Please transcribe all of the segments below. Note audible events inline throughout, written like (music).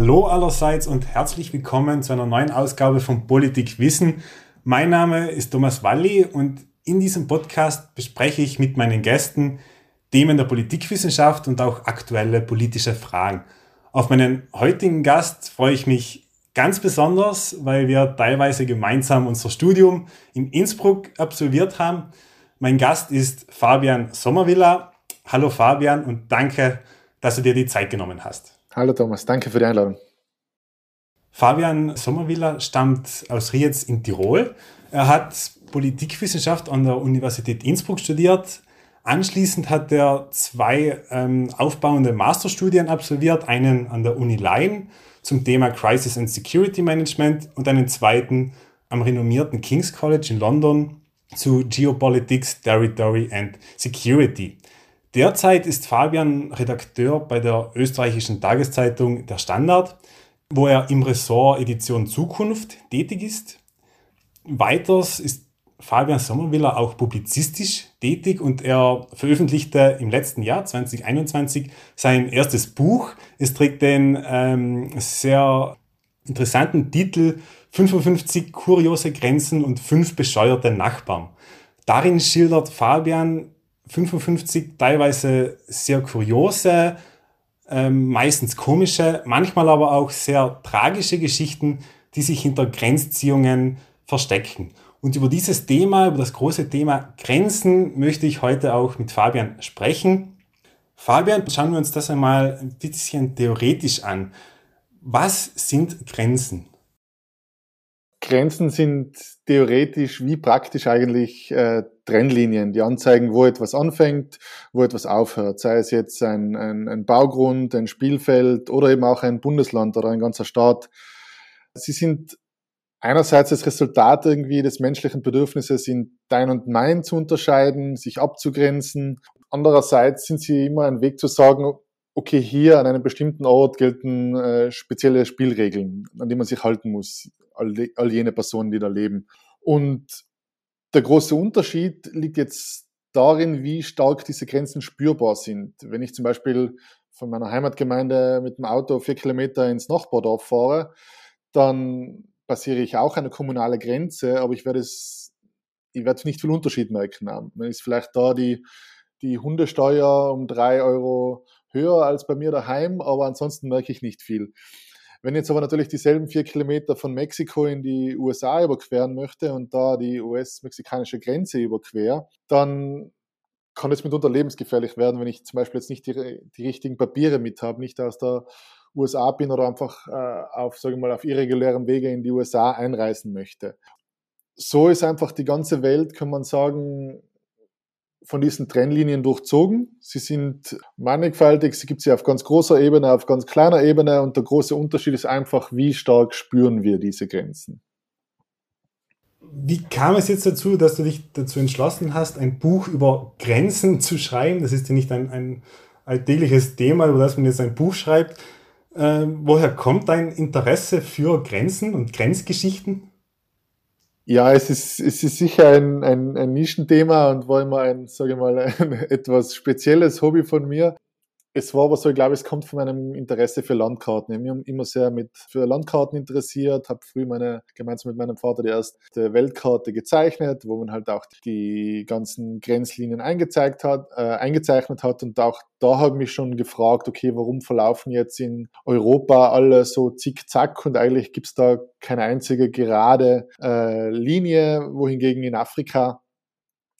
Hallo allerseits und herzlich willkommen zu einer neuen Ausgabe von Politik Wissen. Mein Name ist Thomas Walli und in diesem Podcast bespreche ich mit meinen Gästen Themen der Politikwissenschaft und auch aktuelle politische Fragen. Auf meinen heutigen Gast freue ich mich ganz besonders, weil wir teilweise gemeinsam unser Studium in Innsbruck absolviert haben. Mein Gast ist Fabian Sommervilla. Hallo Fabian und danke, dass du dir die Zeit genommen hast. Hallo Thomas, danke für die Einladung. Fabian Sommervilla stammt aus Rietz in Tirol. Er hat Politikwissenschaft an der Universität Innsbruck studiert. Anschließend hat er zwei ähm, aufbauende Masterstudien absolviert, einen an der Uni Leiden zum Thema Crisis and Security Management und einen zweiten am renommierten King's College in London zu Geopolitics, Territory and Security. Derzeit ist Fabian Redakteur bei der österreichischen Tageszeitung Der Standard, wo er im Ressort Edition Zukunft tätig ist. Weiters ist Fabian Sommerwiller auch publizistisch tätig und er veröffentlichte im letzten Jahr 2021 sein erstes Buch. Es trägt den ähm, sehr interessanten Titel 55 kuriose Grenzen und fünf bescheuerte Nachbarn. Darin schildert Fabian 55 teilweise sehr kuriose, ähm, meistens komische, manchmal aber auch sehr tragische Geschichten, die sich hinter Grenzziehungen verstecken. Und über dieses Thema, über das große Thema Grenzen, möchte ich heute auch mit Fabian sprechen. Fabian, schauen wir uns das einmal ein bisschen theoretisch an. Was sind Grenzen? Grenzen sind theoretisch wie praktisch eigentlich äh, Trennlinien, die anzeigen, wo etwas anfängt, wo etwas aufhört. Sei es jetzt ein, ein, ein Baugrund, ein Spielfeld oder eben auch ein Bundesland oder ein ganzer Staat. Sie sind einerseits das Resultat irgendwie des menschlichen Bedürfnisses in dein und mein zu unterscheiden, sich abzugrenzen. Andererseits sind sie immer ein Weg zu sagen, okay, hier an einem bestimmten Ort gelten äh, spezielle Spielregeln, an die man sich halten muss all, all jene Personen, die da leben. Und der große Unterschied liegt jetzt darin, wie stark diese Grenzen spürbar sind. Wenn ich zum Beispiel von meiner Heimatgemeinde mit dem Auto vier Kilometer ins Nachbardorf fahre, dann passiere ich auch eine kommunale Grenze, aber ich werde es, ich werde nicht viel Unterschied merken. Dann ist vielleicht da die, die Hundesteuer um drei Euro höher als bei mir daheim, aber ansonsten merke ich nicht viel. Wenn ich jetzt aber natürlich dieselben vier Kilometer von Mexiko in die USA überqueren möchte und da die US-mexikanische Grenze überquer, dann kann es mitunter lebensgefährlich werden, wenn ich zum Beispiel jetzt nicht die, die richtigen Papiere mit habe, nicht aus der USA bin oder einfach äh, auf, sagen wir mal, auf irregulärem Wege in die USA einreisen möchte. So ist einfach die ganze Welt, kann man sagen, von diesen Trennlinien durchzogen. Sie sind mannigfaltig, sie gibt sie auf ganz großer Ebene, auf ganz kleiner Ebene und der große Unterschied ist einfach, wie stark spüren wir diese Grenzen. Wie kam es jetzt dazu, dass du dich dazu entschlossen hast, ein Buch über Grenzen zu schreiben? Das ist ja nicht ein, ein alltägliches Thema, über das man jetzt ein Buch schreibt. Äh, woher kommt dein Interesse für Grenzen und Grenzgeschichten? Ja, es ist, es ist sicher ein, ein, ein Nischenthema und war immer ein, sage ich mal, (laughs) ein etwas spezielles Hobby von mir. Es war aber so, ich glaube, es kommt von meinem Interesse für Landkarten. Ich mich immer sehr mit, für Landkarten interessiert, habe früh meine, gemeinsam mit meinem Vater die erste Weltkarte gezeichnet, wo man halt auch die ganzen Grenzlinien eingezeigt hat, äh, eingezeichnet hat. Und auch da habe ich mich schon gefragt, okay, warum verlaufen jetzt in Europa alle so zickzack und eigentlich gibt es da keine einzige gerade äh, Linie, wohingegen in Afrika,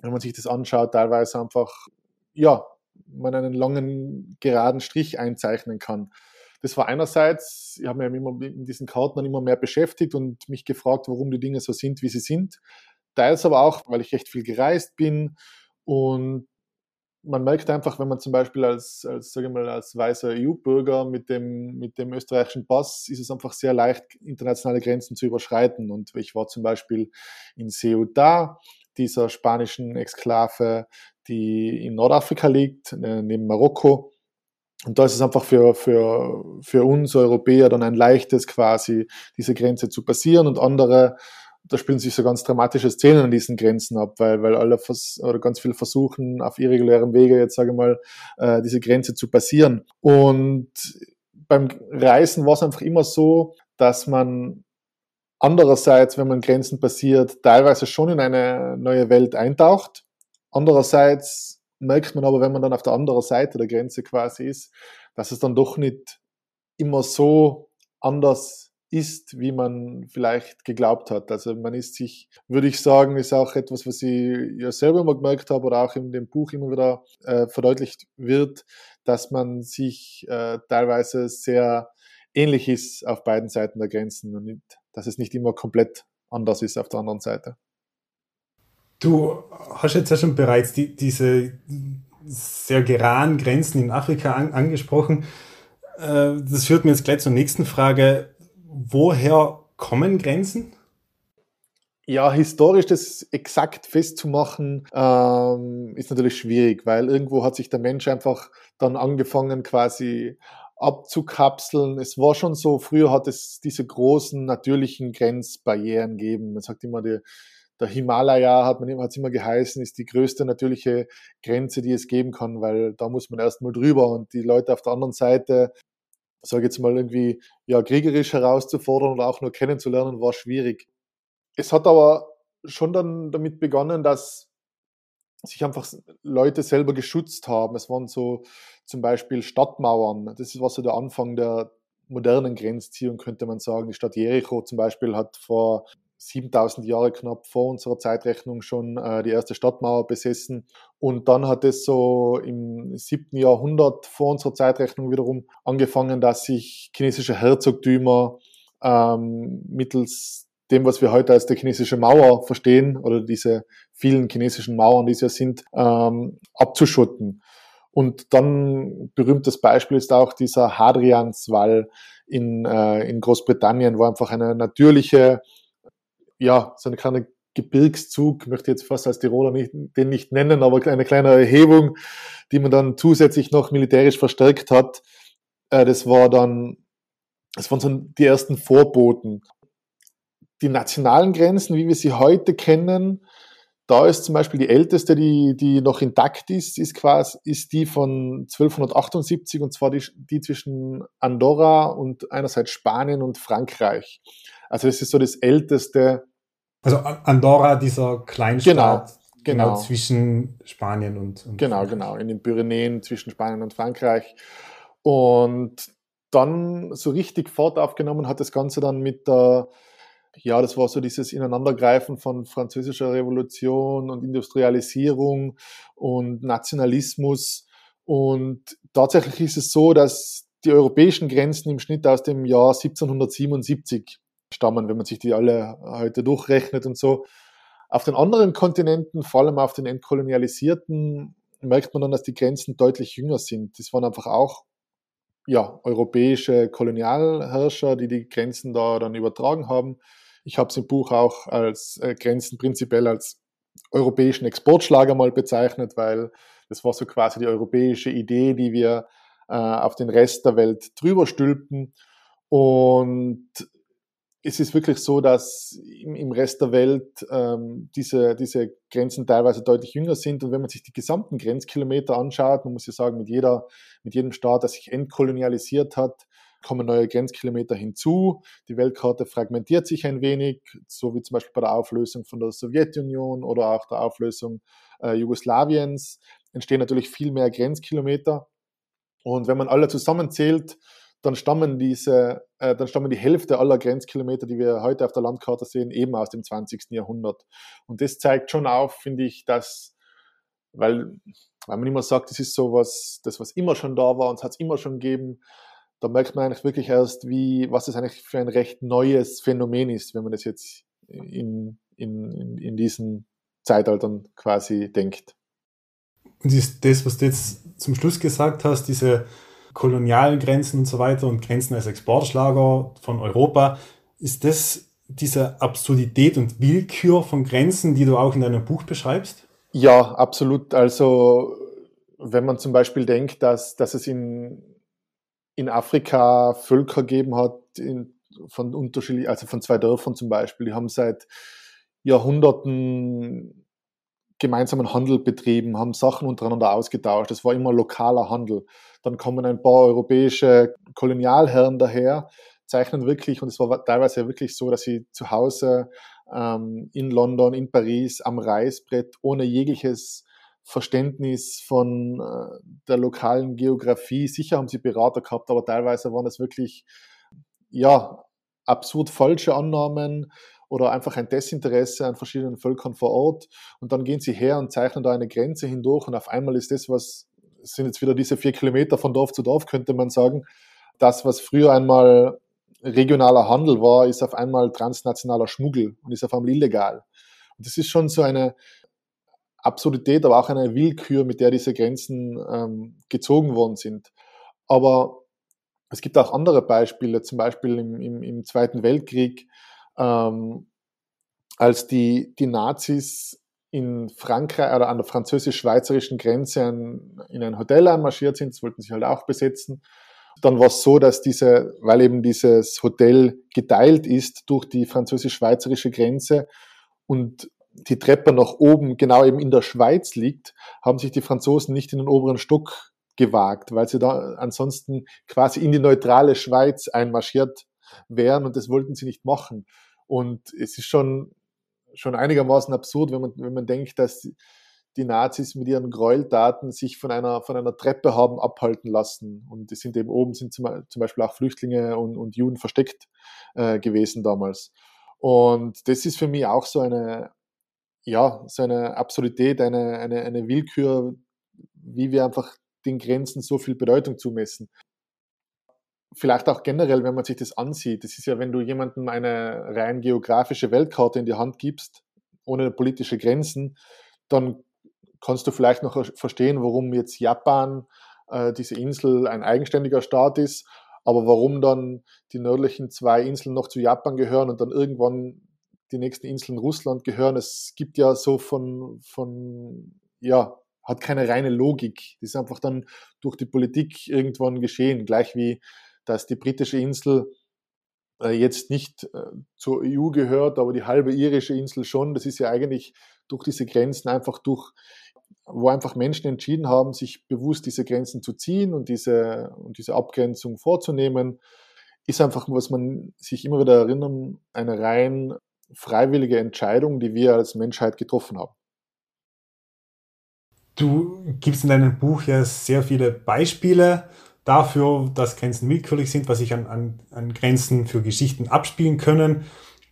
wenn man sich das anschaut, teilweise einfach, ja, man einen langen, geraden Strich einzeichnen kann. Das war einerseits, ich habe mich immer mit diesen Karten immer mehr beschäftigt und mich gefragt, warum die Dinge so sind, wie sie sind. Teils aber auch, weil ich recht viel gereist bin und man merkt einfach, wenn man zum Beispiel als, als, sage mal, als weißer EU-Bürger mit dem, mit dem österreichischen Pass ist es einfach sehr leicht, internationale Grenzen zu überschreiten. Und ich war zum Beispiel in Ceuta, dieser spanischen Exklave, die in Nordafrika liegt, äh, neben Marokko. Und da ist es einfach für, für, für uns Europäer dann ein leichtes quasi, diese Grenze zu passieren und andere, da spielen sich so ganz dramatische Szenen an diesen Grenzen ab, weil, weil alle vers oder ganz viele versuchen, auf irregulärem Wege jetzt sage ich mal, äh, diese Grenze zu passieren. Und beim Reisen war es einfach immer so, dass man andererseits, wenn man Grenzen passiert, teilweise schon in eine neue Welt eintaucht. Andererseits merkt man aber, wenn man dann auf der anderen Seite der Grenze quasi ist, dass es dann doch nicht immer so anders ist, wie man vielleicht geglaubt hat. Also man ist sich, würde ich sagen, ist auch etwas, was ich ja selber mal gemerkt habe oder auch in dem Buch immer wieder äh, verdeutlicht wird, dass man sich äh, teilweise sehr ähnlich ist auf beiden Seiten der Grenzen und nicht, dass es nicht immer komplett anders ist auf der anderen Seite. Du hast jetzt ja schon bereits die, diese sehr geraden Grenzen in Afrika an, angesprochen. Äh, das führt mir jetzt gleich zur nächsten Frage. Woher kommen Grenzen? Ja, historisch das exakt festzumachen, ähm, ist natürlich schwierig, weil irgendwo hat sich der Mensch einfach dann angefangen, quasi abzukapseln. Es war schon so, früher hat es diese großen natürlichen Grenzbarrieren gegeben. Man sagt immer, die, der Himalaya hat man hat immer geheißen, ist die größte natürliche Grenze, die es geben kann, weil da muss man erstmal drüber und die Leute auf der anderen Seite, sage jetzt mal irgendwie, ja, kriegerisch herauszufordern oder auch nur kennenzulernen, war schwierig. Es hat aber schon dann damit begonnen, dass sich einfach Leute selber geschützt haben. Es waren so zum Beispiel Stadtmauern. Das war so der Anfang der modernen Grenzziehung, könnte man sagen. Die Stadt Jericho zum Beispiel hat vor 7000 Jahre knapp vor unserer Zeitrechnung schon äh, die erste Stadtmauer besessen. Und dann hat es so im 7. Jahrhundert vor unserer Zeitrechnung wiederum angefangen, dass sich chinesische Herzogtümer ähm, mittels dem, was wir heute als die chinesische Mauer verstehen, oder diese vielen chinesischen Mauern, die es ja sind, ähm, abzuschotten. Und dann berühmtes Beispiel ist auch dieser Hadrianswall in, äh, in Großbritannien, wo einfach eine natürliche, ja, so eine kleine Gebirgszug, möchte jetzt fast als Tiroler nicht, den nicht nennen, aber eine kleine Erhebung, die man dann zusätzlich noch militärisch verstärkt hat. Äh, das war dann, das waren so die ersten Vorboten die nationalen Grenzen, wie wir sie heute kennen, da ist zum Beispiel die älteste, die, die noch intakt ist, ist quasi, ist die von 1278 und zwar die, die zwischen Andorra und einerseits Spanien und Frankreich. Also das ist so das älteste. Also Andorra, dieser Kleinstaat, genau, genau. genau zwischen Spanien und, und Genau, Frankreich. genau, in den Pyrenäen zwischen Spanien und Frankreich. Und dann so richtig Fahrt aufgenommen hat das Ganze dann mit der ja, das war so dieses Ineinandergreifen von französischer Revolution und Industrialisierung und Nationalismus. Und tatsächlich ist es so, dass die europäischen Grenzen im Schnitt aus dem Jahr 1777 stammen, wenn man sich die alle heute durchrechnet und so. Auf den anderen Kontinenten, vor allem auf den entkolonialisierten, merkt man dann, dass die Grenzen deutlich jünger sind. Das waren einfach auch ja, europäische Kolonialherrscher, die die Grenzen da dann übertragen haben. Ich habe es im Buch auch als äh, Grenzen prinzipiell als europäischen Exportschlager mal bezeichnet, weil das war so quasi die europäische Idee, die wir äh, auf den Rest der Welt drüber stülpen. Und es ist wirklich so, dass im, im Rest der Welt ähm, diese, diese Grenzen teilweise deutlich jünger sind. Und wenn man sich die gesamten Grenzkilometer anschaut, man muss ja sagen, mit, jeder, mit jedem Staat, der sich entkolonialisiert hat, kommen neue Grenzkilometer hinzu. Die Weltkarte fragmentiert sich ein wenig, so wie zum Beispiel bei der Auflösung von der Sowjetunion oder auch der Auflösung äh, Jugoslawiens entstehen natürlich viel mehr Grenzkilometer. Und wenn man alle zusammenzählt, dann stammen diese, äh, dann stammen die Hälfte aller Grenzkilometer, die wir heute auf der Landkarte sehen, eben aus dem 20. Jahrhundert. Und das zeigt schon auf, finde ich, dass, weil, weil man immer sagt, das ist so was, das, was immer schon da war und es hat es immer schon gegeben, da merkt man eigentlich wirklich erst, wie, was das eigentlich für ein recht neues Phänomen ist, wenn man das jetzt in, in, in, diesen Zeitaltern quasi denkt. Und ist das, was du jetzt zum Schluss gesagt hast, diese kolonialen Grenzen und so weiter und Grenzen als Exportschlager von Europa, ist das diese Absurdität und Willkür von Grenzen, die du auch in deinem Buch beschreibst? Ja, absolut. Also wenn man zum Beispiel denkt, dass, dass es in in Afrika Völker gegeben hat, in, von unterschiedlichen, also von zwei Dörfern zum Beispiel, die haben seit Jahrhunderten gemeinsamen Handel betrieben, haben Sachen untereinander ausgetauscht. Es war immer lokaler Handel. Dann kommen ein paar europäische Kolonialherren daher, zeichnen wirklich, und es war teilweise wirklich so, dass sie zu Hause ähm, in London, in Paris, am Reißbrett, ohne jegliches Verständnis von äh, der lokalen Geografie. Sicher haben sie Berater gehabt, aber teilweise waren das wirklich, ja, absurd falsche Annahmen oder einfach ein Desinteresse an verschiedenen Völkern vor Ort. Und dann gehen sie her und zeichnen da eine Grenze hindurch und auf einmal ist das, was sind jetzt wieder diese vier Kilometer von Dorf zu Dorf, könnte man sagen. Das, was früher einmal regionaler Handel war, ist auf einmal transnationaler Schmuggel und ist auf einmal illegal. Und das ist schon so eine Absurdität, aber auch eine Willkür, mit der diese Grenzen ähm, gezogen worden sind. Aber es gibt auch andere Beispiele, zum Beispiel im, im, im Zweiten Weltkrieg, ähm, als die, die Nazis in Frankreich oder an der französisch-schweizerischen Grenze in, in ein Hotel einmarschiert sind, das wollten sie halt auch besetzen. Dann war es so, dass diese, weil eben dieses Hotel geteilt ist durch die französisch-schweizerische Grenze und die Treppe nach oben genau eben in der Schweiz liegt, haben sich die Franzosen nicht in den oberen Stock gewagt, weil sie da ansonsten quasi in die neutrale Schweiz einmarschiert wären und das wollten sie nicht machen. Und es ist schon, schon einigermaßen absurd, wenn man, wenn man denkt, dass die Nazis mit ihren Gräueltaten sich von einer, von einer Treppe haben abhalten lassen. Und es sind eben oben sind zum, zum Beispiel auch Flüchtlinge und, und Juden versteckt äh, gewesen damals. Und das ist für mich auch so eine, ja, so eine Absurdität, eine, eine, eine Willkür, wie wir einfach den Grenzen so viel Bedeutung zumessen. Vielleicht auch generell, wenn man sich das ansieht. Das ist ja, wenn du jemandem eine rein geografische Weltkarte in die Hand gibst, ohne politische Grenzen, dann kannst du vielleicht noch verstehen, warum jetzt Japan, äh, diese Insel, ein eigenständiger Staat ist, aber warum dann die nördlichen zwei Inseln noch zu Japan gehören und dann irgendwann die nächsten Inseln Russland gehören. Es gibt ja so von, von ja, hat keine reine Logik. Das ist einfach dann durch die Politik irgendwann geschehen, gleich wie dass die britische Insel äh, jetzt nicht äh, zur EU gehört, aber die halbe irische Insel schon. Das ist ja eigentlich durch diese Grenzen einfach durch, wo einfach Menschen entschieden haben, sich bewusst diese Grenzen zu ziehen und diese, und diese Abgrenzung vorzunehmen, ist einfach, was man sich immer wieder erinnern, eine rein freiwillige Entscheidung, die wir als Menschheit getroffen haben. Du gibst in deinem Buch ja sehr viele Beispiele dafür, dass Grenzen willkürlich sind, was sich an, an, an Grenzen für Geschichten abspielen können.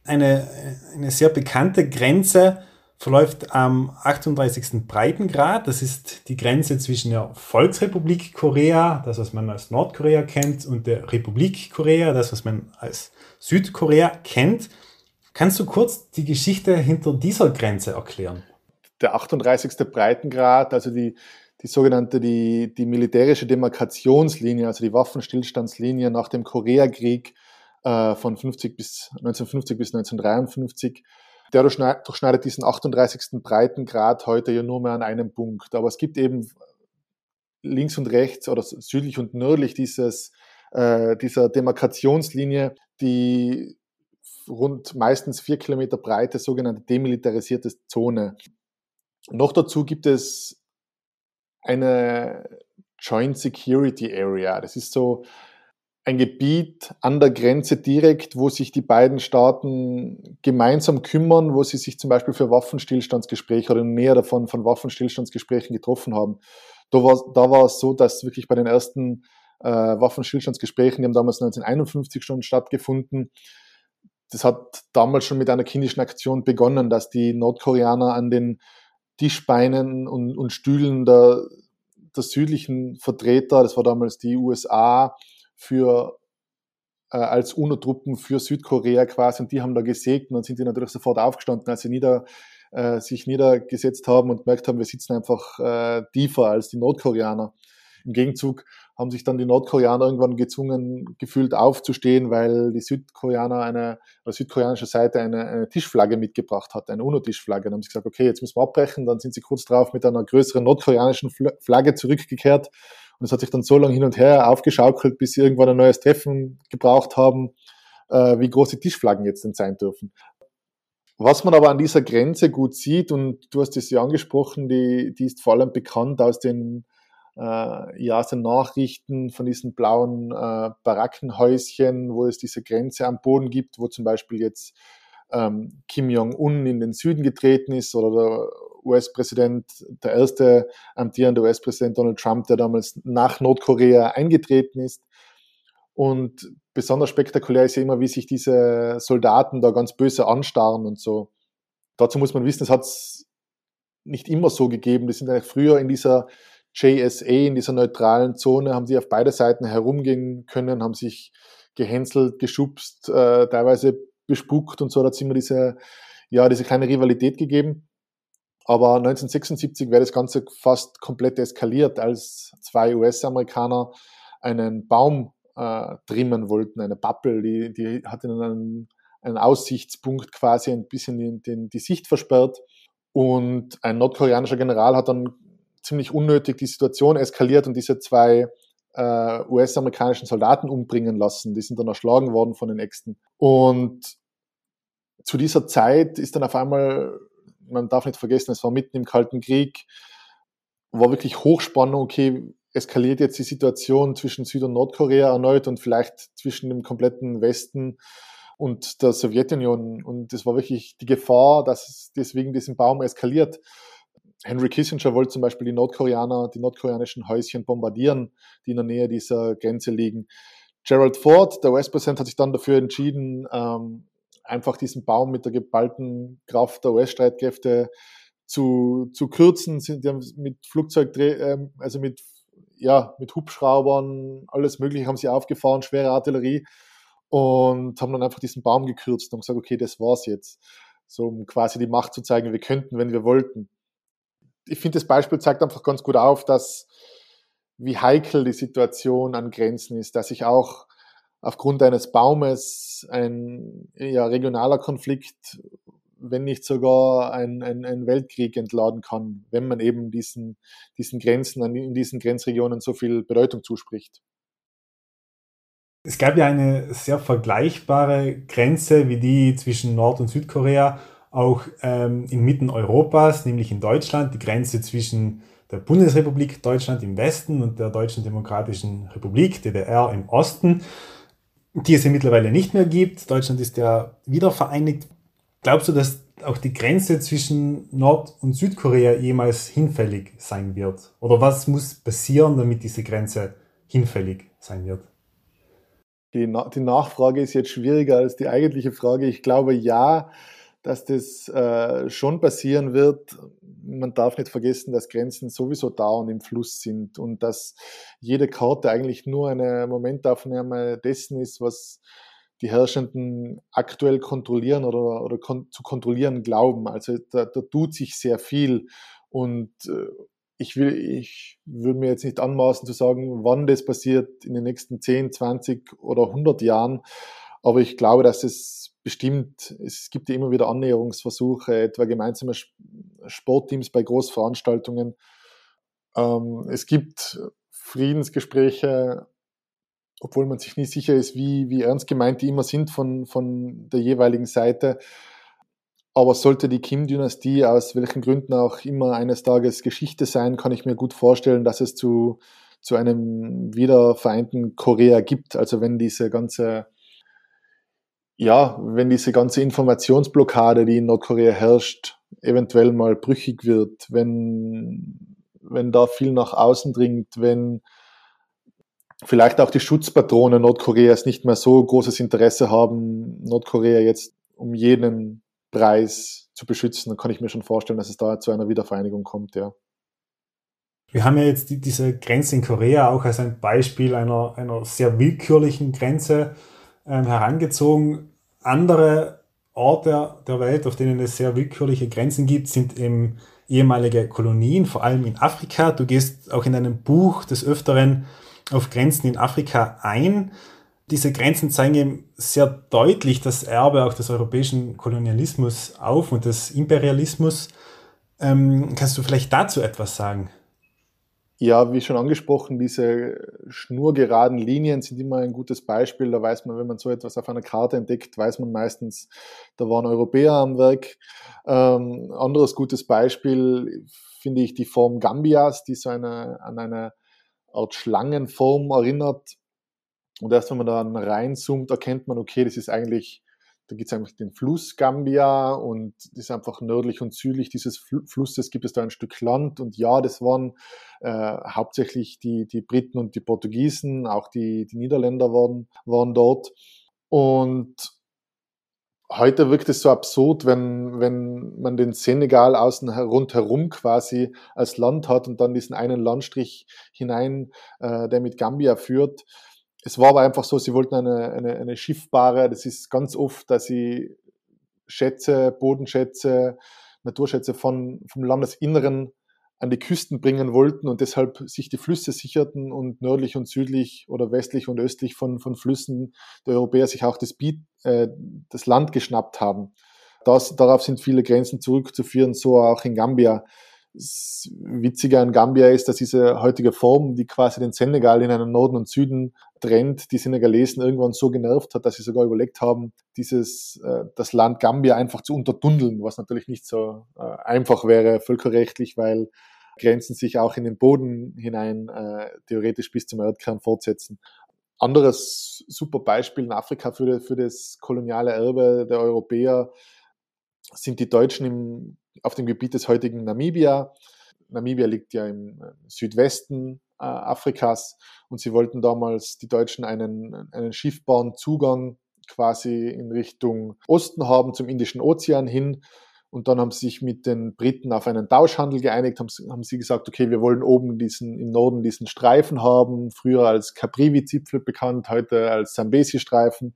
Eine, eine sehr bekannte Grenze verläuft am 38. Breitengrad. Das ist die Grenze zwischen der Volksrepublik Korea, das was man als Nordkorea kennt, und der Republik Korea, das was man als Südkorea kennt. Kannst du kurz die Geschichte hinter dieser Grenze erklären? der 38. Breitengrad, also die, die sogenannte, die, die militärische Demarkationslinie, also die Waffenstillstandslinie nach dem Koreakrieg äh, von 50 bis 1950 bis 1953. Der durchschneidet diesen 38. Breitengrad heute ja nur mehr an einem Punkt. Aber es gibt eben links und rechts oder südlich und nördlich dieses, äh, dieser Demarkationslinie, die rund meistens vier Kilometer breite sogenannte demilitarisierte Zone. Noch dazu gibt es eine Joint Security Area. Das ist so ein Gebiet an der Grenze direkt, wo sich die beiden Staaten gemeinsam kümmern, wo sie sich zum Beispiel für Waffenstillstandsgespräche oder näher davon von Waffenstillstandsgesprächen getroffen haben. Da war, da war es so, dass wirklich bei den ersten äh, Waffenstillstandsgesprächen, die haben damals 1951 schon stattgefunden, das hat damals schon mit einer kindischen Aktion begonnen, dass die Nordkoreaner an den Tischbeinen und, und Stühlen der, der südlichen Vertreter, das war damals die USA, für äh, als UNO-Truppen für Südkorea quasi und die haben da gesägt und dann sind die natürlich sofort aufgestanden, als sie nieder, äh, sich niedergesetzt haben und gemerkt haben, wir sitzen einfach äh, tiefer als die Nordkoreaner. Im Gegenzug haben sich dann die Nordkoreaner irgendwann gezwungen gefühlt aufzustehen, weil die Südkoreaner eine, oder südkoreanische Seite eine, eine Tischflagge mitgebracht hat, eine UNO-Tischflagge. Dann haben sie gesagt, okay, jetzt müssen wir abbrechen. Dann sind sie kurz darauf mit einer größeren nordkoreanischen Flagge zurückgekehrt. Und es hat sich dann so lange hin und her aufgeschaukelt, bis sie irgendwann ein neues Treffen gebraucht haben, äh, wie groß die Tischflaggen jetzt denn sein dürfen. Was man aber an dieser Grenze gut sieht, und du hast es ja angesprochen, die, die ist vor allem bekannt aus den, äh, ja, aus den Nachrichten von diesen blauen äh, Barackenhäuschen, wo es diese Grenze am Boden gibt, wo zum Beispiel jetzt ähm, Kim Jong-un in den Süden getreten ist oder der US-Präsident, der erste amtierende US-Präsident Donald Trump, der damals nach Nordkorea eingetreten ist. Und besonders spektakulär ist ja immer, wie sich diese Soldaten da ganz böse anstarren und so. Dazu muss man wissen, es hat es nicht immer so gegeben. Die sind eigentlich früher in dieser JSA, in dieser neutralen Zone, haben sie auf beide Seiten herumgehen können, haben sich gehänselt, geschubst, äh, teilweise bespuckt und so. Hat es immer diese, ja, diese kleine Rivalität gegeben. Aber 1976 wäre das Ganze fast komplett eskaliert, als zwei US-Amerikaner einen Baum äh, trimmen wollten, eine Pappel, die, die hat ihnen einen, einen Aussichtspunkt quasi ein bisschen den, den, die Sicht versperrt. Und ein nordkoreanischer General hat dann ziemlich unnötig die Situation eskaliert und diese zwei äh, US-amerikanischen Soldaten umbringen lassen. Die sind dann erschlagen worden von den Äxten. Und zu dieser Zeit ist dann auf einmal, man darf nicht vergessen, es war mitten im Kalten Krieg, war wirklich Hochspannung, okay, eskaliert jetzt die Situation zwischen Süd- und Nordkorea erneut und vielleicht zwischen dem kompletten Westen und der Sowjetunion. Und es war wirklich die Gefahr, dass es deswegen diesen Baum eskaliert. Henry Kissinger wollte zum Beispiel die Nordkoreaner, die nordkoreanischen Häuschen bombardieren, die in der Nähe dieser Grenze liegen. Gerald Ford, der US-Präsident, hat sich dann dafür entschieden, ähm, einfach diesen Baum mit der geballten Kraft der US-Streitkräfte zu, zu kürzen. Die haben mit Flugzeug, ähm, also mit ja, mit Hubschraubern, alles Mögliche haben sie aufgefahren, schwere Artillerie und haben dann einfach diesen Baum gekürzt und gesagt, okay, das war's jetzt. So, um quasi die Macht zu zeigen, wir könnten, wenn wir wollten. Ich finde, das Beispiel zeigt einfach ganz gut auf, dass, wie heikel die Situation an Grenzen ist, dass ich auch aufgrund eines Baumes ein ja, regionaler Konflikt wenn nicht sogar ein, ein, ein Weltkrieg entladen kann, wenn man eben diesen, diesen Grenzen, in diesen Grenzregionen so viel Bedeutung zuspricht. Es gab ja eine sehr vergleichbare Grenze wie die zwischen Nord- und Südkorea auch ähm, inmitten Europas, nämlich in Deutschland, die Grenze zwischen der Bundesrepublik Deutschland im Westen und der Deutschen Demokratischen Republik, DDR, im Osten, die es ja mittlerweile nicht mehr gibt. Deutschland ist ja wieder vereinigt Glaubst du, dass auch die Grenze zwischen Nord- und Südkorea jemals hinfällig sein wird? Oder was muss passieren, damit diese Grenze hinfällig sein wird? Die, Na die Nachfrage ist jetzt schwieriger als die eigentliche Frage. Ich glaube ja, dass das äh, schon passieren wird. Man darf nicht vergessen, dass Grenzen sowieso da und im Fluss sind und dass jede Karte eigentlich nur eine Momentaufnahme dessen ist, was die Herrschenden aktuell kontrollieren oder, oder kon zu kontrollieren glauben. Also da, da tut sich sehr viel und äh, ich will, ich würde mir jetzt nicht anmaßen zu sagen, wann das passiert in den nächsten 10, 20 oder 100 Jahren. Aber ich glaube, dass es bestimmt, es gibt ja immer wieder Annäherungsversuche, etwa gemeinsame Sportteams bei Großveranstaltungen. Ähm, es gibt Friedensgespräche obwohl man sich nie sicher ist, wie, wie ernst gemeint die immer sind von, von der jeweiligen Seite. Aber sollte die Kim-Dynastie aus welchen Gründen auch immer eines Tages Geschichte sein, kann ich mir gut vorstellen, dass es zu, zu einem wiedervereinten Korea gibt. Also wenn diese ganze, ja, wenn diese ganze Informationsblockade, die in Nordkorea herrscht, eventuell mal brüchig wird, wenn, wenn da viel nach außen dringt, wenn vielleicht auch die Schutzpatronen Nordkoreas nicht mehr so großes Interesse haben, Nordkorea jetzt um jeden Preis zu beschützen, dann kann ich mir schon vorstellen, dass es da zu einer Wiedervereinigung kommt, ja. Wir haben ja jetzt die, diese Grenze in Korea auch als ein Beispiel einer, einer sehr willkürlichen Grenze herangezogen. Andere Orte der Welt, auf denen es sehr willkürliche Grenzen gibt, sind eben ehemalige Kolonien, vor allem in Afrika. Du gehst auch in deinem Buch des Öfteren auf Grenzen in Afrika ein. Diese Grenzen zeigen eben sehr deutlich das Erbe auch des europäischen Kolonialismus auf und des Imperialismus. Ähm, kannst du vielleicht dazu etwas sagen? Ja, wie schon angesprochen, diese schnurgeraden Linien sind immer ein gutes Beispiel. Da weiß man, wenn man so etwas auf einer Karte entdeckt, weiß man meistens, da waren Europäer am Werk. Ähm, anderes gutes Beispiel finde ich die Form Gambias, die so eine, an eine Art Schlangenform erinnert. Und erst wenn man dann reinzoomt, erkennt man, okay, das ist eigentlich da gibt es einfach den Fluss Gambia und ist einfach nördlich und südlich dieses Flusses gibt es da ein Stück Land. Und ja, das waren äh, hauptsächlich die, die Briten und die Portugiesen, auch die, die Niederländer waren, waren dort. Und heute wirkt es so absurd, wenn, wenn man den Senegal außen rundherum quasi als Land hat und dann diesen einen Landstrich hinein, äh, der mit Gambia führt es war aber einfach so, sie wollten eine, eine, eine schiffbare, das ist ganz oft, dass sie Schätze, Bodenschätze, Naturschätze von, vom Landesinneren an die Küsten bringen wollten und deshalb sich die Flüsse sicherten und nördlich und südlich oder westlich und östlich von, von Flüssen der Europäer sich auch das, Biet, äh, das Land geschnappt haben. Das, darauf sind viele Grenzen zurückzuführen, so auch in Gambia. Das Witzige an Gambia ist, dass diese heutige Form, die quasi den Senegal in einen Norden und Süden trennt, die Senegalesen irgendwann so genervt hat, dass sie sogar überlegt haben, dieses, äh, das Land Gambia einfach zu untertundeln, was natürlich nicht so äh, einfach wäre völkerrechtlich, weil Grenzen sich auch in den Boden hinein äh, theoretisch bis zum Erdkern fortsetzen. Anderes super Beispiel in Afrika für, für das koloniale Erbe der Europäer sind die Deutschen im auf dem Gebiet des heutigen Namibia. Namibia liegt ja im äh, Südwesten äh, Afrikas und sie wollten damals die Deutschen einen, einen schiffbaren Zugang quasi in Richtung Osten haben, zum Indischen Ozean hin. Und dann haben sie sich mit den Briten auf einen Tauschhandel geeinigt, haben, haben sie gesagt, okay, wir wollen oben diesen, im Norden diesen Streifen haben, früher als Caprivi-Zipfel bekannt, heute als Zambesi-Streifen.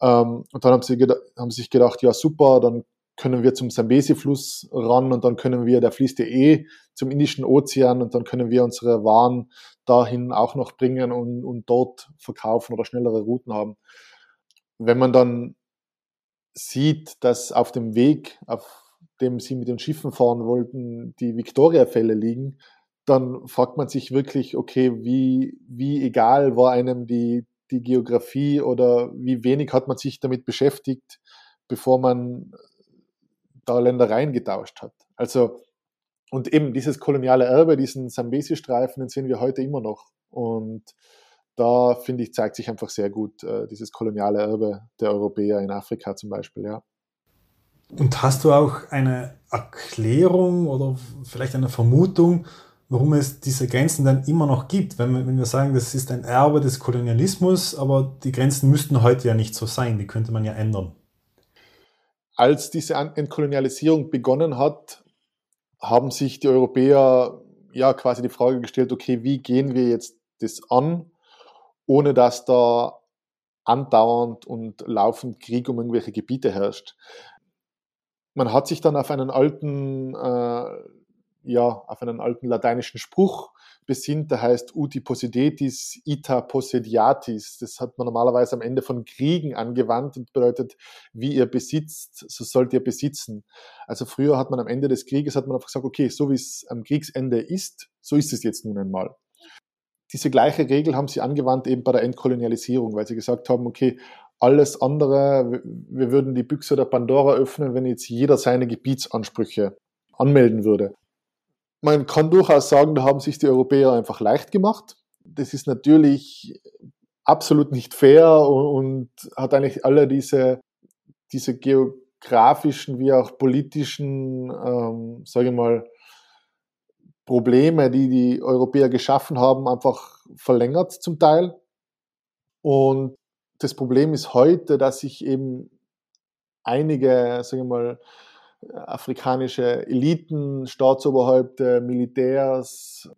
Ähm, und dann haben sie, haben sie sich gedacht, ja super, dann können wir zum Sambesi-Fluss ran und dann können wir, der fließt ja eh zum Indischen Ozean und dann können wir unsere Waren dahin auch noch bringen und, und dort verkaufen oder schnellere Routen haben. Wenn man dann sieht, dass auf dem Weg, auf dem sie mit den Schiffen fahren wollten, die Victoria-Fälle liegen, dann fragt man sich wirklich, okay, wie, wie egal war einem die, die Geografie oder wie wenig hat man sich damit beschäftigt, bevor man da Ländereien getauscht hat. Also, und eben dieses koloniale Erbe, diesen Sambesi-Streifen, den sehen wir heute immer noch. Und da, finde ich, zeigt sich einfach sehr gut äh, dieses koloniale Erbe der Europäer in Afrika zum Beispiel, ja. Und hast du auch eine Erklärung oder vielleicht eine Vermutung, warum es diese Grenzen dann immer noch gibt? Wenn wir, wenn wir sagen, das ist ein Erbe des Kolonialismus, aber die Grenzen müssten heute ja nicht so sein, die könnte man ja ändern als diese Entkolonialisierung begonnen hat, haben sich die Europäer ja quasi die Frage gestellt, okay, wie gehen wir jetzt das an, ohne dass da andauernd und laufend Krieg um irgendwelche Gebiete herrscht. Man hat sich dann auf einen alten, äh, ja, auf einen alten lateinischen Spruch besinnt, der heißt uti possidetis, ita possediatis. Das hat man normalerweise am Ende von Kriegen angewandt und bedeutet, wie ihr besitzt, so sollt ihr besitzen. Also früher hat man am Ende des Krieges hat man einfach gesagt, okay, so wie es am Kriegsende ist, so ist es jetzt nun einmal. Diese gleiche Regel haben sie angewandt eben bei der Entkolonialisierung, weil sie gesagt haben, okay, alles andere, wir würden die Büchse der Pandora öffnen, wenn jetzt jeder seine Gebietsansprüche anmelden würde man kann durchaus sagen, da haben sich die Europäer einfach leicht gemacht. Das ist natürlich absolut nicht fair und, hat eigentlich alle diese, diese geografischen wie auch politischen, ähm, sage ich mal, Probleme, die die Europäer geschaffen haben, einfach verlängert zum Teil. Und das Problem ist heute, dass sich eben einige, sage ich mal, afrikanische Eliten, Staatsoberhäupter, Militärs,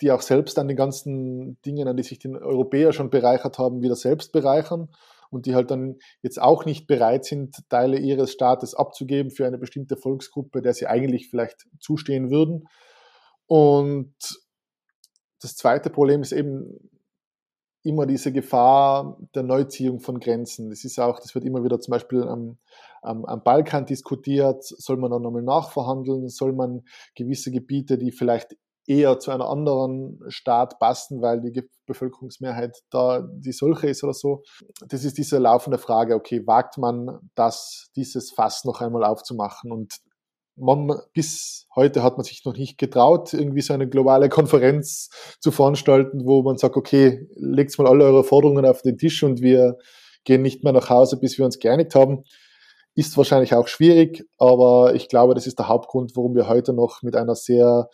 die auch selbst an den ganzen Dingen, an die sich die Europäer schon bereichert haben, wieder selbst bereichern und die halt dann jetzt auch nicht bereit sind, Teile ihres Staates abzugeben für eine bestimmte Volksgruppe, der sie eigentlich vielleicht zustehen würden. Und das zweite Problem ist eben, immer diese Gefahr der Neuziehung von Grenzen. Das ist auch, das wird immer wieder zum Beispiel am, am, am Balkan diskutiert. Soll man dann nochmal nachverhandeln? Soll man gewisse Gebiete, die vielleicht eher zu einer anderen Staat passen, weil die Bevölkerungsmehrheit da die solche ist oder so. Das ist diese laufende Frage, okay, wagt man das, dieses Fass noch einmal aufzumachen? Und man, bis heute hat man sich noch nicht getraut, irgendwie so eine globale Konferenz zu veranstalten, wo man sagt, okay, legt mal alle eure Forderungen auf den Tisch und wir gehen nicht mehr nach Hause, bis wir uns geeinigt haben. Ist wahrscheinlich auch schwierig, aber ich glaube, das ist der Hauptgrund, warum wir heute noch mit einer sehr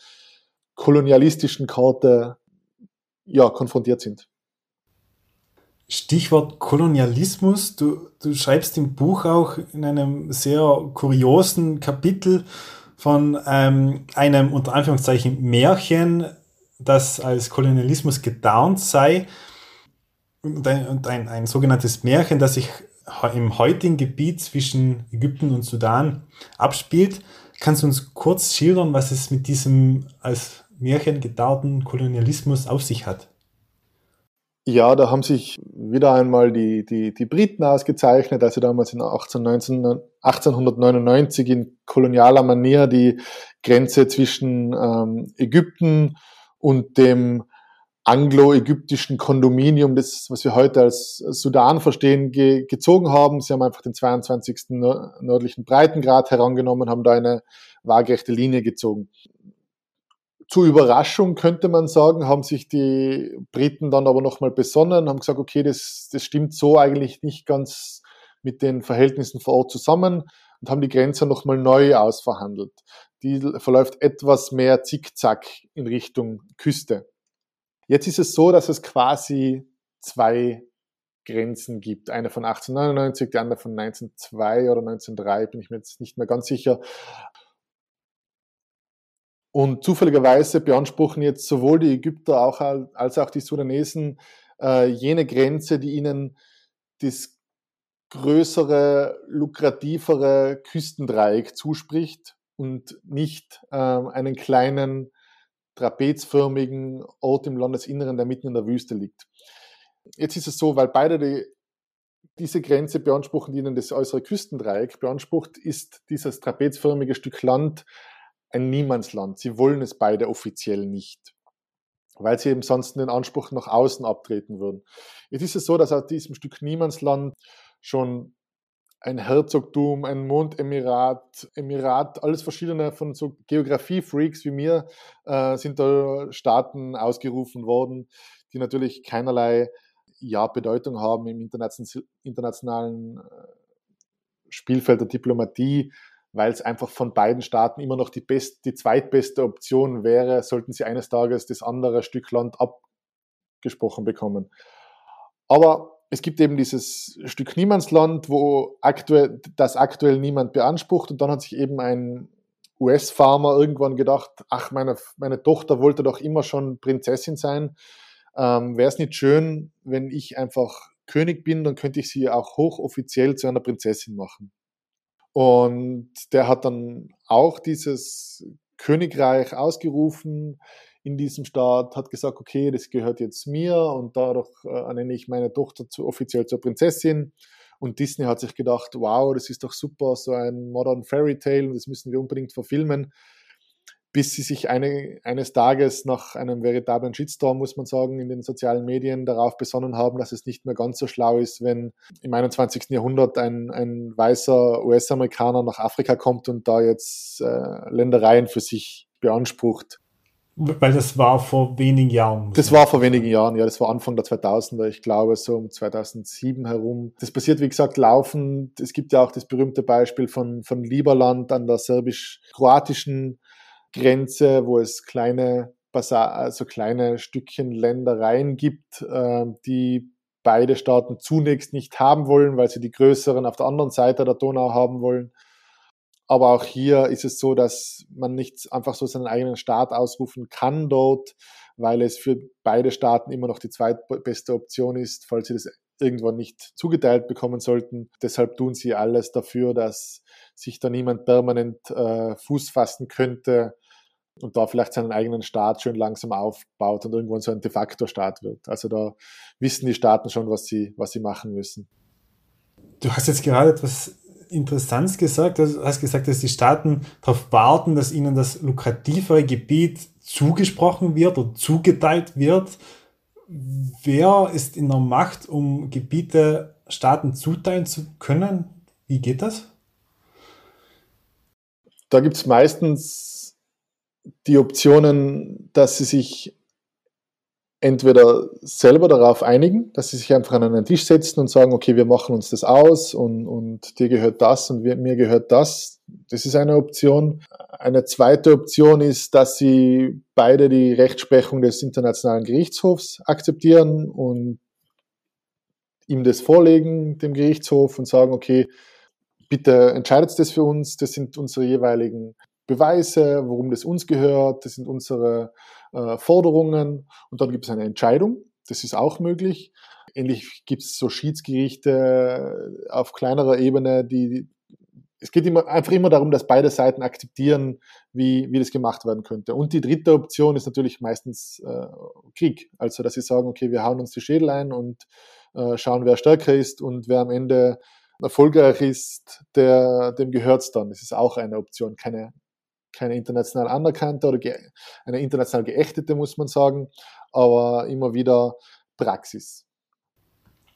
kolonialistischen Karte ja, konfrontiert sind. Stichwort Kolonialismus. Du, du schreibst im Buch auch in einem sehr kuriosen Kapitel von ähm, einem unter Anführungszeichen Märchen, das als Kolonialismus gedownt sei. Und, ein, und ein, ein sogenanntes Märchen, das sich im heutigen Gebiet zwischen Ägypten und Sudan abspielt. Kannst du uns kurz schildern, was es mit diesem als Märchen gedauerten Kolonialismus auf sich hat? Ja, da haben sich wieder einmal die, die, die Briten ausgezeichnet, also damals in 18, 19, 1899 in kolonialer Manier die Grenze zwischen ähm, Ägypten und dem anglo-ägyptischen Kondominium, das, was wir heute als Sudan verstehen, ge gezogen haben. Sie haben einfach den 22. nördlichen Breitengrad herangenommen, haben da eine waagerechte Linie gezogen. Zur Überraschung könnte man sagen, haben sich die Briten dann aber nochmal besonnen, haben gesagt, okay, das, das stimmt so eigentlich nicht ganz mit den Verhältnissen vor Ort zusammen und haben die Grenze nochmal neu ausverhandelt. Die verläuft etwas mehr zickzack in Richtung Küste. Jetzt ist es so, dass es quasi zwei Grenzen gibt. Eine von 1899, die andere von 1902 oder 1903, bin ich mir jetzt nicht mehr ganz sicher. Und zufälligerweise beanspruchen jetzt sowohl die Ägypter auch, als auch die Sudanesen äh, jene Grenze, die ihnen das größere, lukrativere Küstendreieck zuspricht und nicht äh, einen kleinen trapezförmigen Ort im Landesinneren, der mitten in der Wüste liegt. Jetzt ist es so, weil beide die, diese Grenze beanspruchen, die ihnen das äußere Küstendreieck beansprucht, ist dieses trapezförmige Stück Land ein Niemandsland. Sie wollen es beide offiziell nicht, weil sie eben sonst den Anspruch nach außen abtreten würden. Jetzt ist es so, dass aus diesem Stück Niemandsland schon ein Herzogtum, ein Mondemirat, Emirat, alles verschiedene von so Geografie-Freaks wie mir äh, sind da Staaten ausgerufen worden, die natürlich keinerlei ja, Bedeutung haben im internationalen äh, Spielfeld der Diplomatie, weil es einfach von beiden Staaten immer noch die, best, die zweitbeste Option wäre, sollten sie eines Tages das andere Stück Land abgesprochen bekommen. Aber es gibt eben dieses Stück Niemandsland, wo aktuell, das aktuell niemand beansprucht und dann hat sich eben ein US-Farmer irgendwann gedacht, ach, meine, meine Tochter wollte doch immer schon Prinzessin sein. Ähm, Wäre es nicht schön, wenn ich einfach König bin, dann könnte ich sie auch hochoffiziell zu einer Prinzessin machen. Und der hat dann auch dieses Königreich ausgerufen in diesem Staat, hat gesagt, okay, das gehört jetzt mir und dadurch äh, nenne ich meine Tochter zu, offiziell zur Prinzessin. Und Disney hat sich gedacht, wow, das ist doch super, so ein Modern Fairy Tale das müssen wir unbedingt verfilmen bis sie sich eine, eines Tages nach einem veritablen Shitstorm, muss man sagen, in den sozialen Medien darauf besonnen haben, dass es nicht mehr ganz so schlau ist, wenn im 21. Jahrhundert ein, ein weißer US-Amerikaner nach Afrika kommt und da jetzt äh, Ländereien für sich beansprucht. Weil das war vor wenigen Jahren. Das war vor wenigen Jahren, ja, das war Anfang der 2000er, ich glaube so um 2007 herum. Das passiert, wie gesagt, laufend. Es gibt ja auch das berühmte Beispiel von, von Lieberland an der serbisch-kroatischen Grenze, wo es kleine Basar, also kleine Stückchen Ländereien gibt, äh, die beide Staaten zunächst nicht haben wollen, weil sie die größeren auf der anderen Seite der Donau haben wollen. Aber auch hier ist es so, dass man nicht einfach so seinen eigenen Staat ausrufen kann dort, weil es für beide Staaten immer noch die zweitbeste Option ist, falls sie das irgendwann nicht zugeteilt bekommen sollten. Deshalb tun sie alles dafür, dass sich da niemand permanent äh, Fuß fassen könnte und da vielleicht seinen eigenen Staat schön langsam aufbaut und irgendwann so ein de facto Staat wird. Also da wissen die Staaten schon, was sie, was sie machen müssen. Du hast jetzt gerade etwas interessant gesagt. Du hast gesagt, dass die Staaten darauf warten, dass ihnen das lukrativere Gebiet zugesprochen wird oder zugeteilt wird. Wer ist in der Macht, um Gebiete Staaten zuteilen zu können? Wie geht das? Da gibt es meistens die Optionen, dass sie sich entweder selber darauf einigen, dass sie sich einfach an einen Tisch setzen und sagen, okay, wir machen uns das aus und, und dir gehört das und mir gehört das. Das ist eine Option. Eine zweite Option ist, dass sie beide die Rechtsprechung des Internationalen Gerichtshofs akzeptieren und ihm das vorlegen, dem Gerichtshof, und sagen, okay, bitte entscheidet das für uns, das sind unsere jeweiligen Beweise, worum das uns gehört, das sind unsere äh, Forderungen und dann gibt es eine Entscheidung. Das ist auch möglich. Ähnlich gibt es so Schiedsgerichte auf kleinerer Ebene, die es geht immer, einfach immer darum, dass beide Seiten akzeptieren, wie, wie das gemacht werden könnte. Und die dritte Option ist natürlich meistens äh, Krieg. Also, dass sie sagen, okay, wir hauen uns die Schädel ein und äh, schauen, wer stärker ist und wer am Ende erfolgreich ist, der, dem gehört es dann. Das ist auch eine Option, keine, keine international anerkannte oder eine international geächtete, muss man sagen, aber immer wieder Praxis.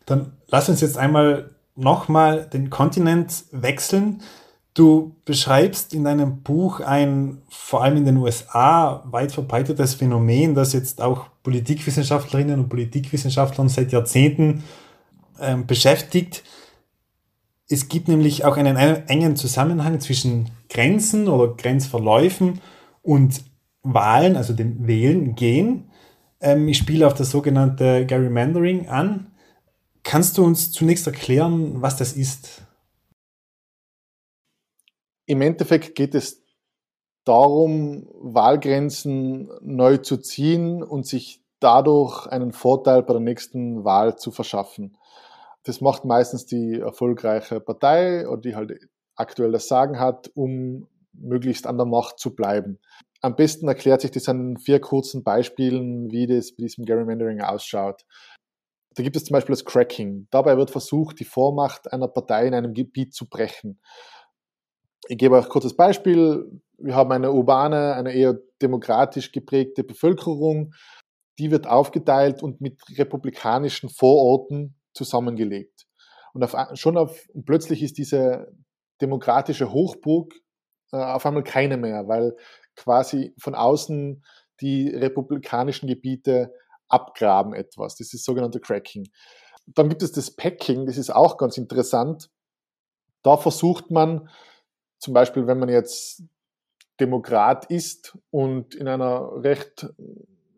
Dann lass uns jetzt einmal nochmal den Kontinent wechseln. Du beschreibst in deinem Buch ein vor allem in den USA weit verbreitetes Phänomen, das jetzt auch Politikwissenschaftlerinnen und Politikwissenschaftlern seit Jahrzehnten äh, beschäftigt. Es gibt nämlich auch einen engen Zusammenhang zwischen Grenzen oder Grenzverläufen und Wahlen, also dem Wählen gehen. Ähm, ich spiele auf das sogenannte Gerrymandering an. Kannst du uns zunächst erklären, was das ist? Im Endeffekt geht es darum, Wahlgrenzen neu zu ziehen und sich dadurch einen Vorteil bei der nächsten Wahl zu verschaffen. Das macht meistens die erfolgreiche Partei oder die halt aktuell das Sagen hat, um möglichst an der Macht zu bleiben. Am besten erklärt sich das an vier kurzen Beispielen, wie das bei diesem Gerrymandering ausschaut. Da gibt es zum Beispiel das Cracking. Dabei wird versucht, die Vormacht einer Partei in einem Gebiet zu brechen. Ich gebe euch ein kurzes Beispiel. Wir haben eine urbane, eine eher demokratisch geprägte Bevölkerung. Die wird aufgeteilt und mit republikanischen Vororten zusammengelegt. Und auf, schon auf, plötzlich ist diese demokratische Hochburg äh, auf einmal keine mehr, weil quasi von außen die republikanischen Gebiete abgraben etwas. Das ist sogenannte Cracking. Dann gibt es das Packing, das ist auch ganz interessant. Da versucht man zum Beispiel, wenn man jetzt Demokrat ist und in einer recht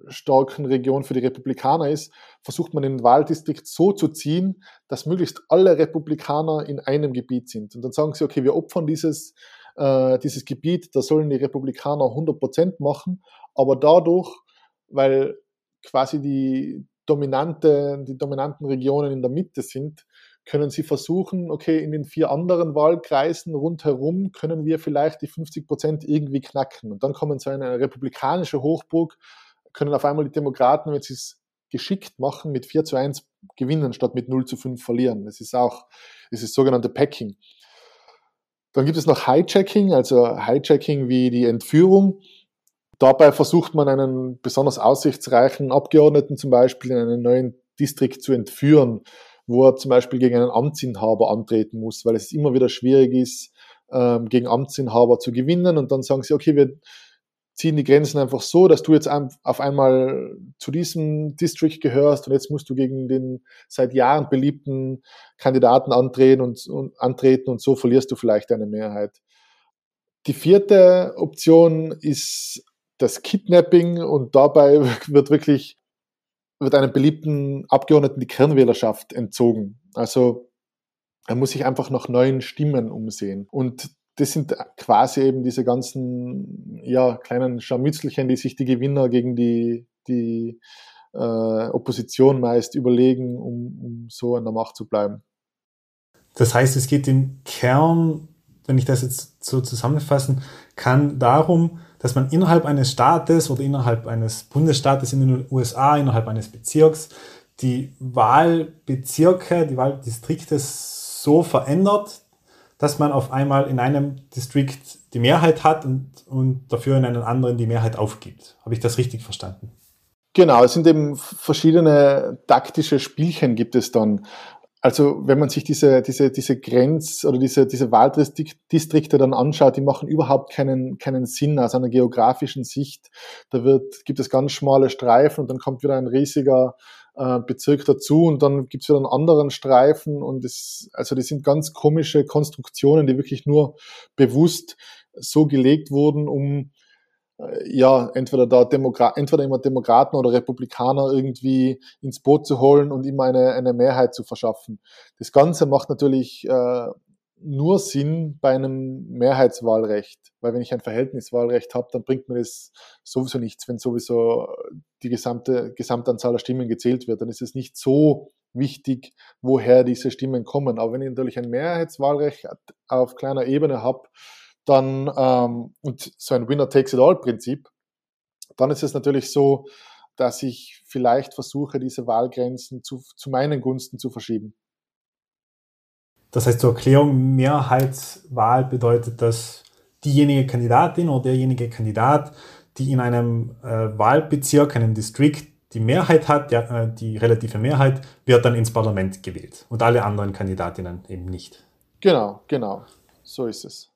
starken Region für die Republikaner ist, versucht man den Wahldistrikt so zu ziehen, dass möglichst alle Republikaner in einem Gebiet sind. Und dann sagen sie, okay, wir opfern dieses, äh, dieses Gebiet, da sollen die Republikaner 100 Prozent machen, aber dadurch, weil quasi die dominante, die dominanten Regionen in der Mitte sind, können sie versuchen, okay, in den vier anderen Wahlkreisen rundherum können wir vielleicht die 50 Prozent irgendwie knacken. Und dann kommen so eine republikanische Hochburg, können auf einmal die Demokraten, wenn sie es geschickt machen, mit 4 zu 1 gewinnen, statt mit 0 zu 5 verlieren. Das ist auch, das ist sogenannte Packing. Dann gibt es noch Hijacking, also Hijacking wie die Entführung. Dabei versucht man einen besonders aussichtsreichen Abgeordneten zum Beispiel in einen neuen Distrikt zu entführen, wo er zum Beispiel gegen einen Amtsinhaber antreten muss, weil es immer wieder schwierig ist, ähm, gegen Amtsinhaber zu gewinnen. Und dann sagen sie, okay, wir ziehen die Grenzen einfach so, dass du jetzt auf einmal zu diesem District gehörst und jetzt musst du gegen den seit Jahren beliebten Kandidaten antreten und, und antreten und so verlierst du vielleicht deine Mehrheit. Die vierte Option ist das Kidnapping und dabei (laughs) wird wirklich wird einem beliebten Abgeordneten die Kernwählerschaft entzogen. Also er muss sich einfach nach neuen Stimmen umsehen. Und das sind quasi eben diese ganzen ja, kleinen Scharmützelchen, die sich die Gewinner gegen die, die äh, Opposition meist überlegen, um, um so an der Macht zu bleiben. Das heißt, es geht im Kern, wenn ich das jetzt so zusammenfassen kann, darum, dass man innerhalb eines Staates oder innerhalb eines Bundesstaates in den USA, innerhalb eines Bezirks, die Wahlbezirke, die Wahldistrikte so verändert, dass man auf einmal in einem District die Mehrheit hat und, und dafür in einem anderen die Mehrheit aufgibt. Habe ich das richtig verstanden? Genau, es sind eben verschiedene taktische Spielchen gibt es dann. Also wenn man sich diese, diese, diese Grenz- oder diese, diese Wahldistrikte dann anschaut, die machen überhaupt keinen, keinen Sinn aus einer geografischen Sicht. Da wird, gibt es ganz schmale Streifen und dann kommt wieder ein riesiger äh, Bezirk dazu und dann gibt es wieder einen anderen Streifen und es, also das sind ganz komische Konstruktionen, die wirklich nur bewusst so gelegt wurden, um äh, ja, entweder da Demokra entweder immer Demokraten oder Republikaner irgendwie ins Boot zu holen und immer eine, eine Mehrheit zu verschaffen. Das Ganze macht natürlich äh, nur Sinn bei einem Mehrheitswahlrecht, weil wenn ich ein Verhältniswahlrecht habe, dann bringt mir das sowieso nichts, wenn sowieso die gesamte Gesamtanzahl der Stimmen gezählt wird, dann ist es nicht so wichtig, woher diese Stimmen kommen. Aber wenn ich natürlich ein Mehrheitswahlrecht auf kleiner Ebene habe, dann ähm, und so ein Winner-Takes-it-all-Prinzip, dann ist es natürlich so, dass ich vielleicht versuche, diese Wahlgrenzen zu, zu meinen Gunsten zu verschieben. Das heißt, zur Erklärung, Mehrheitswahl bedeutet, dass diejenige Kandidatin oder derjenige Kandidat, die in einem äh, Wahlbezirk, einem District die Mehrheit hat, ja, äh, die relative Mehrheit, wird dann ins Parlament gewählt und alle anderen Kandidatinnen eben nicht. Genau, genau. So ist es.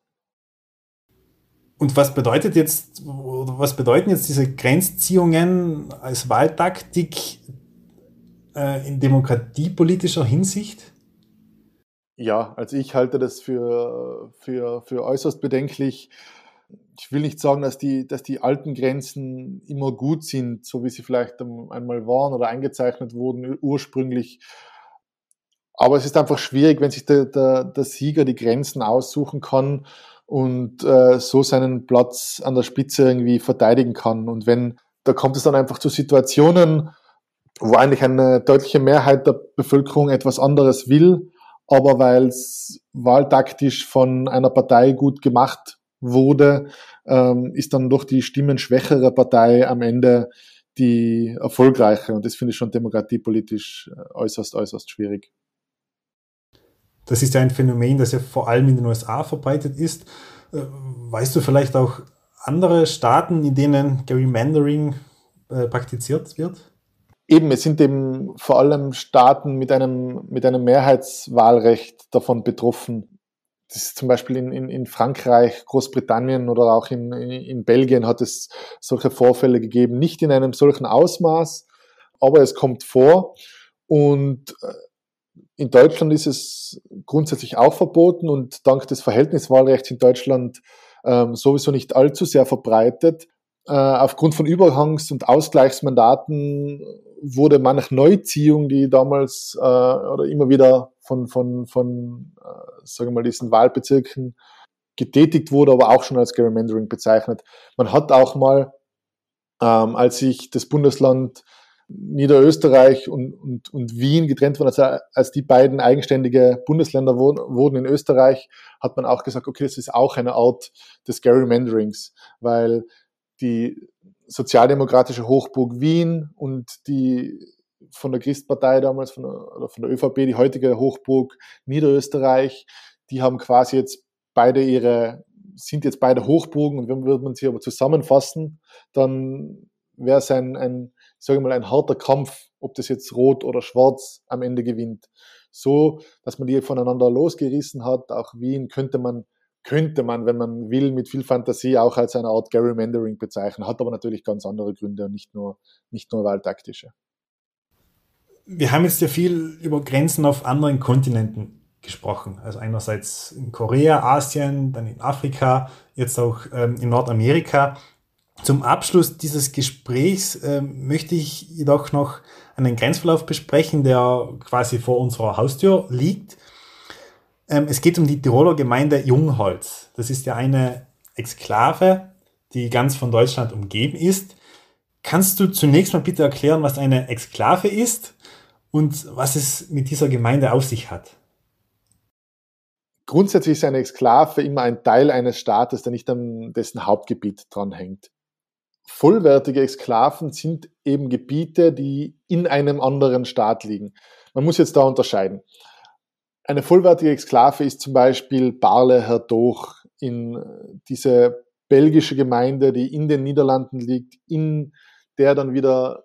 Und was bedeutet jetzt, was bedeuten jetzt diese Grenzziehungen als Wahltaktik äh, in demokratiepolitischer Hinsicht? Ja, also ich halte das für, für, für äußerst bedenklich. Ich will nicht sagen, dass die, dass die alten Grenzen immer gut sind, so wie sie vielleicht einmal waren oder eingezeichnet wurden ursprünglich. Aber es ist einfach schwierig, wenn sich der, der, der Sieger die Grenzen aussuchen kann und äh, so seinen Platz an der Spitze irgendwie verteidigen kann. Und wenn, da kommt es dann einfach zu Situationen, wo eigentlich eine deutliche Mehrheit der Bevölkerung etwas anderes will, aber weil es wahltaktisch von einer Partei gut gemacht wurde, ähm, ist dann doch die stimmenschwächere Partei am Ende die erfolgreiche. Und das finde ich schon demokratiepolitisch äh, äußerst, äußerst schwierig. Das ist ja ein Phänomen, das ja vor allem in den USA verbreitet ist. Äh, weißt du vielleicht auch andere Staaten, in denen Gerrymandering äh, praktiziert wird? Eben, es sind eben vor allem Staaten mit einem, mit einem Mehrheitswahlrecht davon betroffen. Das ist zum Beispiel in, in, in Frankreich, Großbritannien oder auch in, in Belgien hat es solche Vorfälle gegeben. Nicht in einem solchen Ausmaß, aber es kommt vor. Und äh, in Deutschland ist es grundsätzlich auch verboten und dank des Verhältniswahlrechts in Deutschland ähm, sowieso nicht allzu sehr verbreitet. Äh, aufgrund von Überhangs- und Ausgleichsmandaten wurde manch Neuziehung, die damals äh, oder immer wieder von, von, von äh, sagen wir mal, diesen Wahlbezirken getätigt wurde, aber auch schon als Gerrymandering bezeichnet. Man hat auch mal, ähm, als sich das Bundesland Niederösterreich und, und, und Wien getrennt wurden, also als die beiden eigenständige Bundesländer wurden, in Österreich, hat man auch gesagt, okay, das ist auch eine Art des Gerrymanderings, weil die sozialdemokratische Hochburg Wien und die von der Christpartei damals, von der, oder von der ÖVP, die heutige Hochburg Niederösterreich, die haben quasi jetzt beide ihre, sind jetzt beide Hochburgen und wenn würde man sie aber zusammenfassen, dann wäre es ein, ein sage mal, ein harter Kampf, ob das jetzt rot oder schwarz am Ende gewinnt. So, dass man die voneinander losgerissen hat. Auch Wien könnte man, könnte man, wenn man will, mit viel Fantasie auch als eine Art Gerrymandering bezeichnen, hat aber natürlich ganz andere Gründe und nicht nur, nicht nur wahltaktische. Wir haben jetzt ja viel über Grenzen auf anderen Kontinenten gesprochen. Also einerseits in Korea, Asien, dann in Afrika, jetzt auch ähm, in Nordamerika. Zum Abschluss dieses Gesprächs äh, möchte ich jedoch noch einen Grenzverlauf besprechen, der quasi vor unserer Haustür liegt. Ähm, es geht um die Tiroler Gemeinde Jungholz. Das ist ja eine Exklave, die ganz von Deutschland umgeben ist. Kannst du zunächst mal bitte erklären, was eine Exklave ist und was es mit dieser Gemeinde auf sich hat? Grundsätzlich ist eine Exklave immer ein Teil eines Staates, der nicht an dessen Hauptgebiet dranhängt vollwertige Exklaven sind eben Gebiete, die in einem anderen Staat liegen. Man muss jetzt da unterscheiden. Eine vollwertige Exklave ist zum Beispiel Barle Herdoch in diese belgische Gemeinde, die in den Niederlanden liegt, in der dann wieder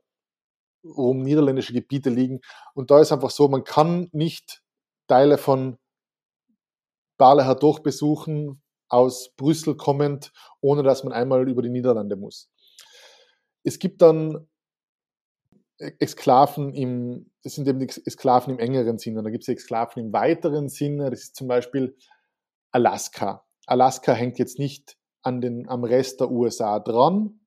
um niederländische Gebiete liegen. Und da ist einfach so, man kann nicht Teile von Barle Herdoch besuchen, aus Brüssel kommend, ohne dass man einmal über die Niederlande muss. Es gibt dann Exklaven im, das sind eben die Exklaven im engeren Sinne. Und da gibt es Exklaven im weiteren Sinne. Das ist zum Beispiel Alaska. Alaska hängt jetzt nicht an den, am Rest der USA dran.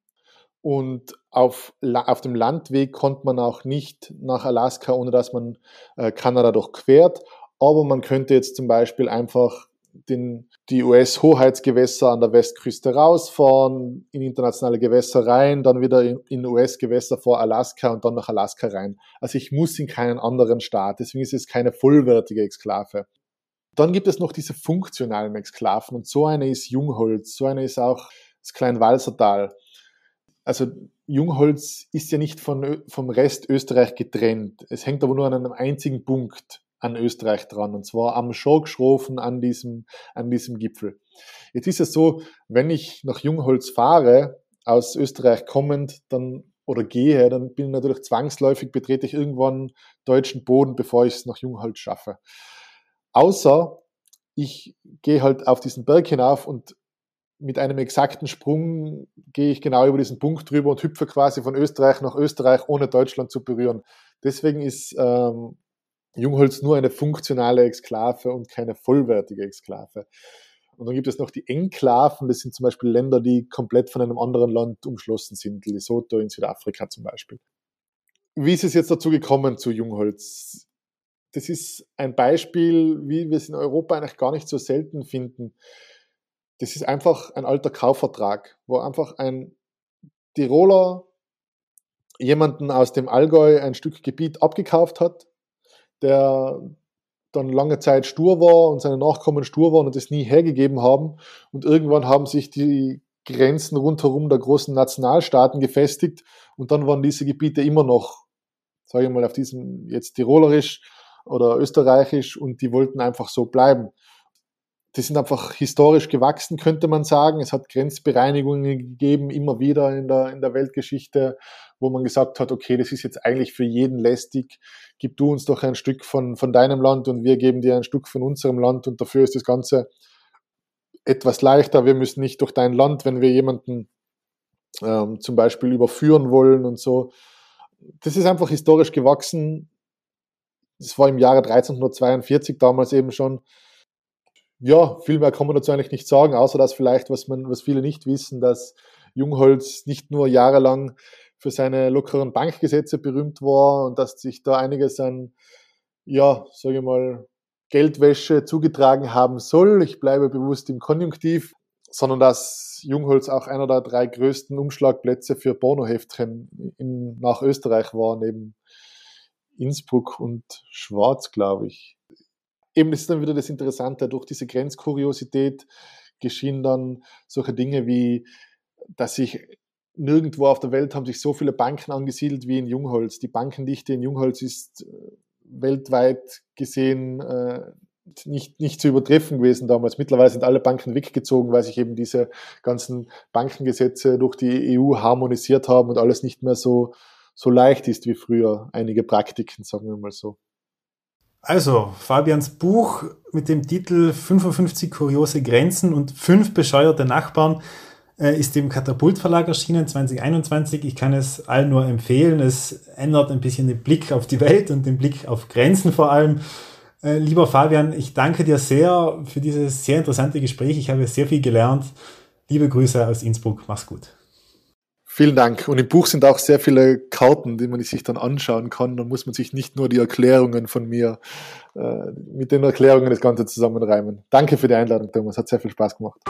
Und auf, auf dem Landweg kommt man auch nicht nach Alaska, ohne dass man äh, Kanada durchquert. Aber man könnte jetzt zum Beispiel einfach den, die US-Hoheitsgewässer an der Westküste rausfahren, in internationale Gewässer rein, dann wieder in, in US-Gewässer vor Alaska und dann nach Alaska rein. Also ich muss in keinen anderen Staat, deswegen ist es keine vollwertige Exklave. Dann gibt es noch diese funktionalen Exklaven und so eine ist Jungholz, so eine ist auch das Kleinwalsertal. Also Jungholz ist ja nicht von, vom Rest Österreich getrennt. Es hängt aber nur an einem einzigen Punkt an Österreich dran, und zwar am Schorgschrofen an diesem, an diesem Gipfel. Jetzt ist es so, wenn ich nach Jungholz fahre, aus Österreich kommend, dann oder gehe, dann bin ich natürlich zwangsläufig, betrete ich irgendwann deutschen Boden, bevor ich es nach Jungholz schaffe. Außer ich gehe halt auf diesen Berg hinauf und mit einem exakten Sprung gehe ich genau über diesen Punkt drüber und hüpfe quasi von Österreich nach Österreich, ohne Deutschland zu berühren. Deswegen ist ähm, Jungholz nur eine funktionale Exklave und keine vollwertige Exklave. Und dann gibt es noch die Enklaven, das sind zum Beispiel Länder, die komplett von einem anderen Land umschlossen sind, Lesotho in Südafrika zum Beispiel. Wie ist es jetzt dazu gekommen zu Jungholz? Das ist ein Beispiel, wie wir es in Europa eigentlich gar nicht so selten finden. Das ist einfach ein alter Kaufvertrag, wo einfach ein Tiroler jemanden aus dem Allgäu ein Stück Gebiet abgekauft hat der dann lange Zeit stur war und seine Nachkommen stur waren und es nie hergegeben haben. Und irgendwann haben sich die Grenzen rundherum der großen Nationalstaaten gefestigt und dann waren diese Gebiete immer noch, sage ich mal, auf diesem jetzt tirolerisch oder österreichisch und die wollten einfach so bleiben die sind einfach historisch gewachsen, könnte man sagen. Es hat Grenzbereinigungen gegeben, immer wieder in der, in der Weltgeschichte, wo man gesagt hat, okay, das ist jetzt eigentlich für jeden lästig. Gib du uns doch ein Stück von, von deinem Land und wir geben dir ein Stück von unserem Land und dafür ist das Ganze etwas leichter. Wir müssen nicht durch dein Land, wenn wir jemanden ähm, zum Beispiel überführen wollen und so. Das ist einfach historisch gewachsen. Das war im Jahre 1342 damals eben schon ja, viel mehr kann man dazu eigentlich nicht sagen, außer dass vielleicht, was man, was viele nicht wissen, dass Jungholz nicht nur jahrelang für seine lockeren Bankgesetze berühmt war und dass sich da einiges an, ja, sage ich mal, Geldwäsche zugetragen haben soll. Ich bleibe bewusst im Konjunktiv, sondern dass Jungholz auch einer der drei größten Umschlagplätze für Pornoheftchen in, nach Österreich war, neben Innsbruck und Schwarz, glaube ich eben ist dann wieder das Interessante, durch diese Grenzkuriosität geschehen dann solche Dinge wie, dass sich nirgendwo auf der Welt haben sich so viele Banken angesiedelt wie in Jungholz. Die Bankendichte in Jungholz ist äh, weltweit gesehen äh, nicht, nicht zu übertreffen gewesen damals. Mittlerweile sind alle Banken weggezogen, weil sich eben diese ganzen Bankengesetze durch die EU harmonisiert haben und alles nicht mehr so, so leicht ist wie früher. Einige Praktiken, sagen wir mal so. Also, Fabians Buch mit dem Titel 55 kuriose Grenzen und fünf bescheuerte Nachbarn ist im Katapult Verlag erschienen 2021. Ich kann es allen nur empfehlen. Es ändert ein bisschen den Blick auf die Welt und den Blick auf Grenzen vor allem. Äh, lieber Fabian, ich danke dir sehr für dieses sehr interessante Gespräch. Ich habe sehr viel gelernt. Liebe Grüße aus Innsbruck. Mach's gut. Vielen Dank. Und im Buch sind auch sehr viele Karten, die man sich dann anschauen kann. Dann muss man sich nicht nur die Erklärungen von mir äh, mit den Erklärungen das Ganze zusammenreimen. Danke für die Einladung, Thomas. Hat sehr viel Spaß gemacht.